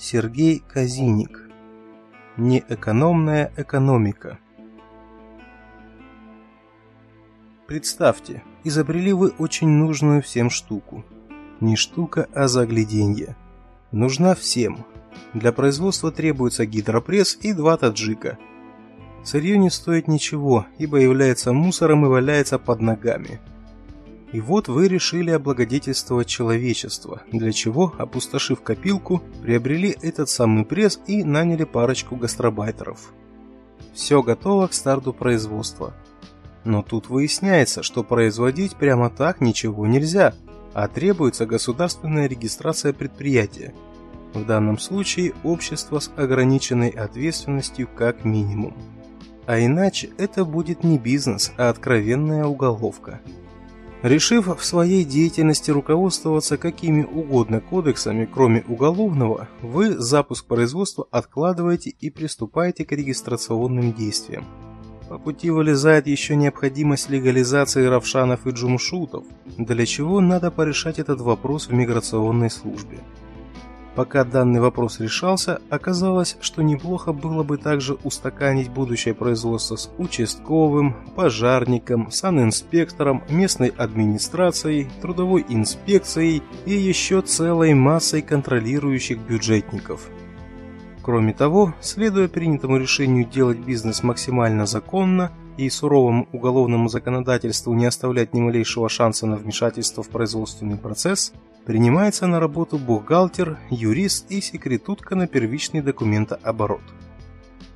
Сергей Казиник. Неэкономная экономика. Представьте, изобрели вы очень нужную всем штуку. Не штука, а загляденье. Нужна всем. Для производства требуется гидропресс и два таджика. Сырье не стоит ничего, ибо является мусором и валяется под ногами. И вот вы решили облагодетельствовать человечество, для чего, опустошив копилку, приобрели этот самый пресс и наняли парочку гастробайтеров. Все готово к старту производства. Но тут выясняется, что производить прямо так ничего нельзя, а требуется государственная регистрация предприятия. В данном случае общество с ограниченной ответственностью как минимум. А иначе это будет не бизнес, а откровенная уголовка. Решив в своей деятельности руководствоваться какими угодно кодексами, кроме уголовного, вы запуск производства откладываете и приступаете к регистрационным действиям. По пути вылезает еще необходимость легализации равшанов и джумшутов, для чего надо порешать этот вопрос в миграционной службе. Пока данный вопрос решался, оказалось, что неплохо было бы также устаканить будущее производство с участковым, пожарником, санинспектором, местной администрацией, трудовой инспекцией и еще целой массой контролирующих бюджетников. Кроме того, следуя принятому решению делать бизнес максимально законно и суровому уголовному законодательству не оставлять ни малейшего шанса на вмешательство в производственный процесс, принимается на работу бухгалтер, юрист и секретутка на первичный документооборот.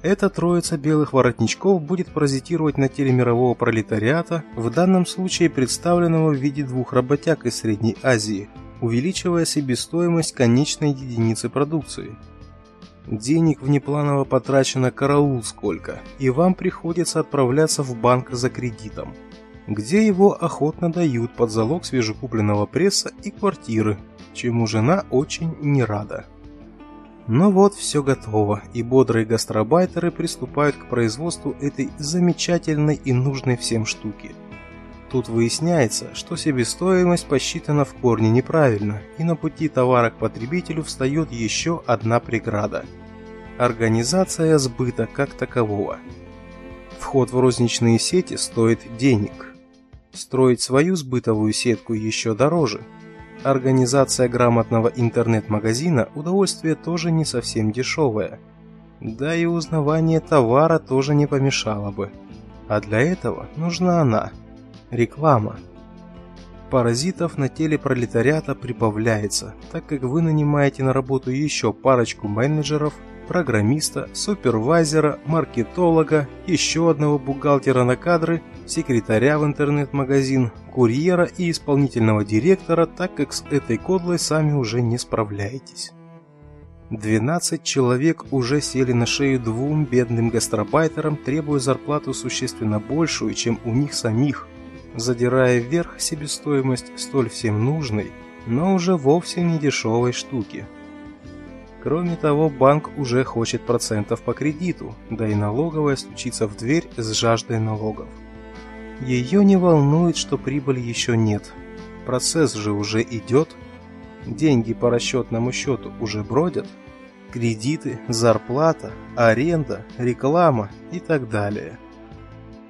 Эта троица белых воротничков будет паразитировать на теле мирового пролетариата, в данном случае представленного в виде двух работяг из Средней Азии, увеличивая себестоимость конечной единицы продукции. Денег внепланово потрачено караул сколько, и вам приходится отправляться в банк за кредитом где его охотно дают под залог свежекупленного пресса и квартиры, чему жена очень не рада. Но вот все готово, и бодрые гастробайтеры приступают к производству этой замечательной и нужной всем штуки. Тут выясняется, что себестоимость посчитана в корне неправильно, и на пути товара к потребителю встает еще одна преграда – организация сбыта как такового. Вход в розничные сети стоит денег – Строить свою сбытовую сетку еще дороже. Организация грамотного интернет-магазина удовольствие тоже не совсем дешевое. Да и узнавание товара тоже не помешало бы. А для этого нужна она – реклама. Паразитов на теле пролетариата прибавляется, так как вы нанимаете на работу еще парочку менеджеров, программиста, супервайзера, маркетолога, еще одного бухгалтера на кадры – секретаря в интернет-магазин, курьера и исполнительного директора, так как с этой кодлой сами уже не справляетесь. 12 человек уже сели на шею двум бедным гастробайтерам, требуя зарплату существенно большую, чем у них самих, задирая вверх себестоимость столь всем нужной, но уже вовсе не дешевой штуки. Кроме того, банк уже хочет процентов по кредиту, да и налоговая стучится в дверь с жаждой налогов. Ее не волнует, что прибыли еще нет. Процесс же уже идет. Деньги по расчетному счету уже бродят. Кредиты, зарплата, аренда, реклама и так далее.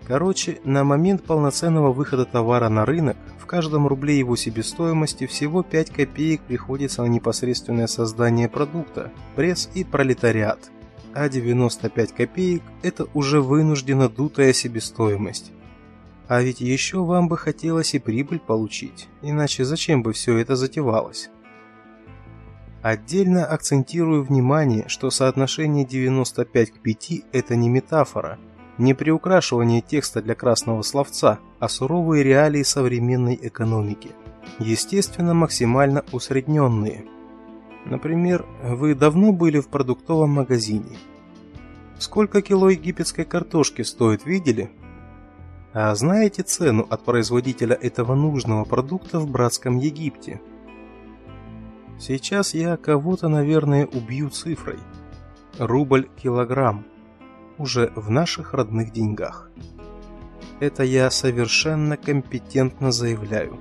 Короче, на момент полноценного выхода товара на рынок в каждом рубле его себестоимости всего 5 копеек приходится на непосредственное создание продукта, пресс и пролетариат, а 95 копеек – это уже вынужденно дутая себестоимость. А ведь еще вам бы хотелось и прибыль получить, иначе зачем бы все это затевалось? Отдельно акцентирую внимание, что соотношение 95 к 5 – это не метафора, не приукрашивание текста для красного словца, а суровые реалии современной экономики. Естественно, максимально усредненные. Например, вы давно были в продуктовом магазине. Сколько кило египетской картошки стоит, видели? А знаете цену от производителя этого нужного продукта в братском Египте? Сейчас я кого-то, наверное, убью цифрой. Рубль килограмм. Уже в наших родных деньгах. Это я совершенно компетентно заявляю.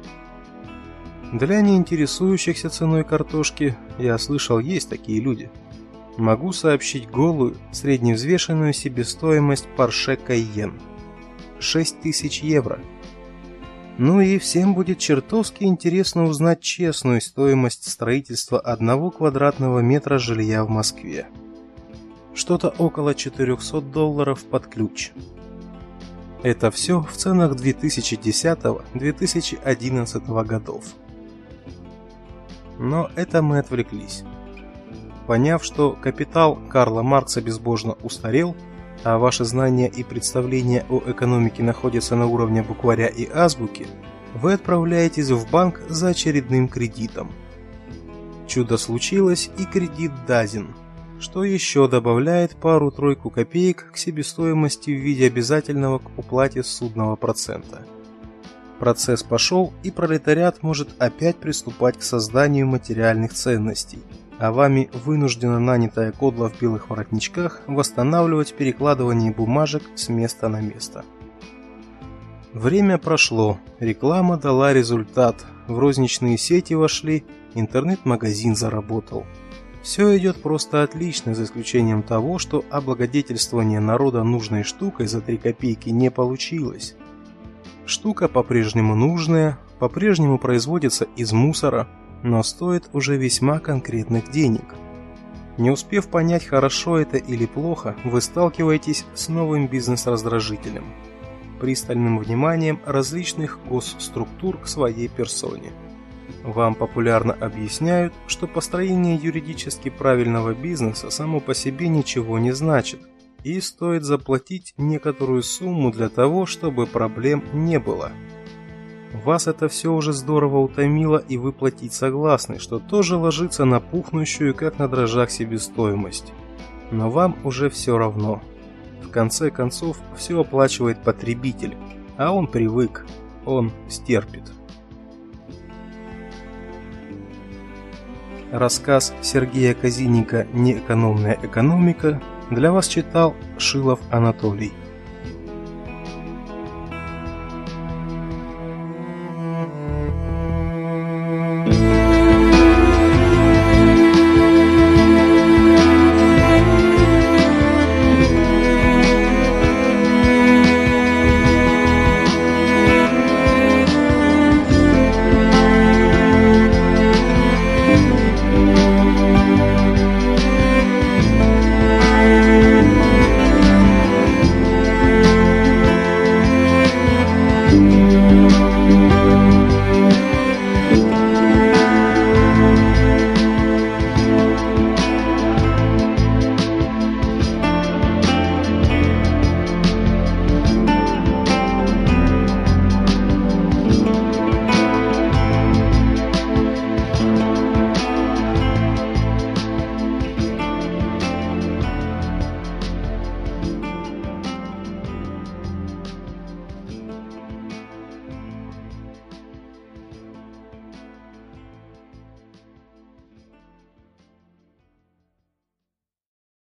Для неинтересующихся ценой картошки, я слышал, есть такие люди. Могу сообщить голую, средневзвешенную себестоимость Porsche Cayenne. 6000 евро. Ну и всем будет чертовски интересно узнать честную стоимость строительства одного квадратного метра жилья в Москве. Что-то около 400 долларов под ключ. Это все в ценах 2010-2011 годов. Но это мы отвлеклись. Поняв, что капитал Карла Маркса безбожно устарел, а ваши знания и представления о экономике находятся на уровне букваря и азбуки, вы отправляетесь в банк за очередным кредитом. Чудо случилось и кредит даден, что еще добавляет пару-тройку копеек к себестоимости в виде обязательного к уплате судного процента. Процесс пошел, и пролетариат может опять приступать к созданию материальных ценностей – а вами вынуждена нанятая кодла в белых воротничках восстанавливать перекладывание бумажек с места на место. Время прошло, реклама дала результат, в розничные сети вошли, интернет-магазин заработал. Все идет просто отлично, за исключением того, что облагодетельствование народа нужной штукой за 3 копейки не получилось. Штука по-прежнему нужная, по-прежнему производится из мусора, но стоит уже весьма конкретных денег. Не успев понять, хорошо это или плохо, вы сталкиваетесь с новым бизнес-раздражителем – пристальным вниманием различных госструктур к своей персоне. Вам популярно объясняют, что построение юридически правильного бизнеса само по себе ничего не значит, и стоит заплатить некоторую сумму для того, чтобы проблем не было – вас это все уже здорово утомило, и вы платить согласны, что тоже ложится на пухнущую, как на дрожжах, себестоимость. Но вам уже все равно. В конце концов, все оплачивает потребитель, а он привык, он стерпит. Рассказ Сергея Казинника «Неэкономная экономика» для вас читал Шилов Анатолий.